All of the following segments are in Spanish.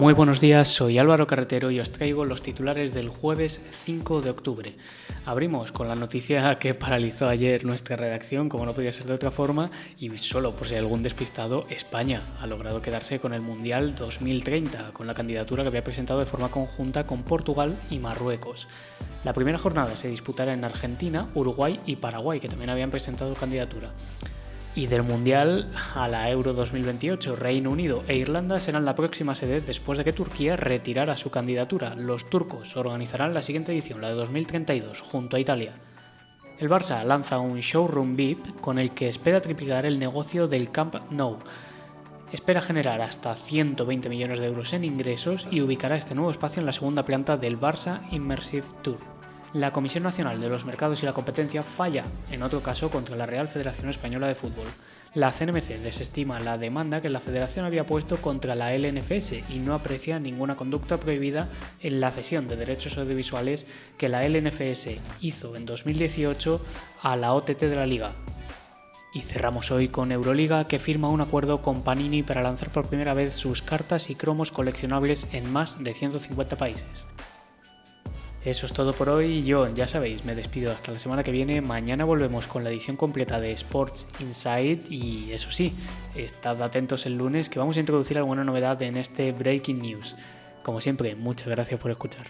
Muy buenos días, soy Álvaro Carretero y os traigo los titulares del jueves 5 de octubre. Abrimos con la noticia que paralizó ayer nuestra redacción, como no podía ser de otra forma, y solo por si hay algún despistado, España ha logrado quedarse con el Mundial 2030, con la candidatura que había presentado de forma conjunta con Portugal y Marruecos. La primera jornada se disputará en Argentina, Uruguay y Paraguay, que también habían presentado candidatura y del Mundial a la Euro 2028. Reino Unido e Irlanda serán la próxima sede después de que Turquía retirara su candidatura. Los turcos organizarán la siguiente edición, la de 2032, junto a Italia. El Barça lanza un showroom VIP con el que espera triplicar el negocio del Camp Nou. Espera generar hasta 120 millones de euros en ingresos y ubicará este nuevo espacio en la segunda planta del Barça Immersive Tour la Comisión Nacional de los Mercados y la Competencia falla, en otro caso, contra la Real Federación Española de Fútbol. La CNMC desestima la demanda que la Federación había puesto contra la LNFS y no aprecia ninguna conducta prohibida en la cesión de derechos audiovisuales que la LNFS hizo en 2018 a la OTT de la Liga. Y cerramos hoy con Euroliga que firma un acuerdo con Panini para lanzar por primera vez sus cartas y cromos coleccionables en más de 150 países. Eso es todo por hoy. Yo, ya sabéis, me despido hasta la semana que viene. Mañana volvemos con la edición completa de Sports Inside. Y eso sí, estad atentos el lunes que vamos a introducir alguna novedad en este Breaking News. Como siempre, muchas gracias por escuchar.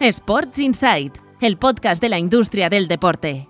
Sports Inside, el podcast de la industria del deporte.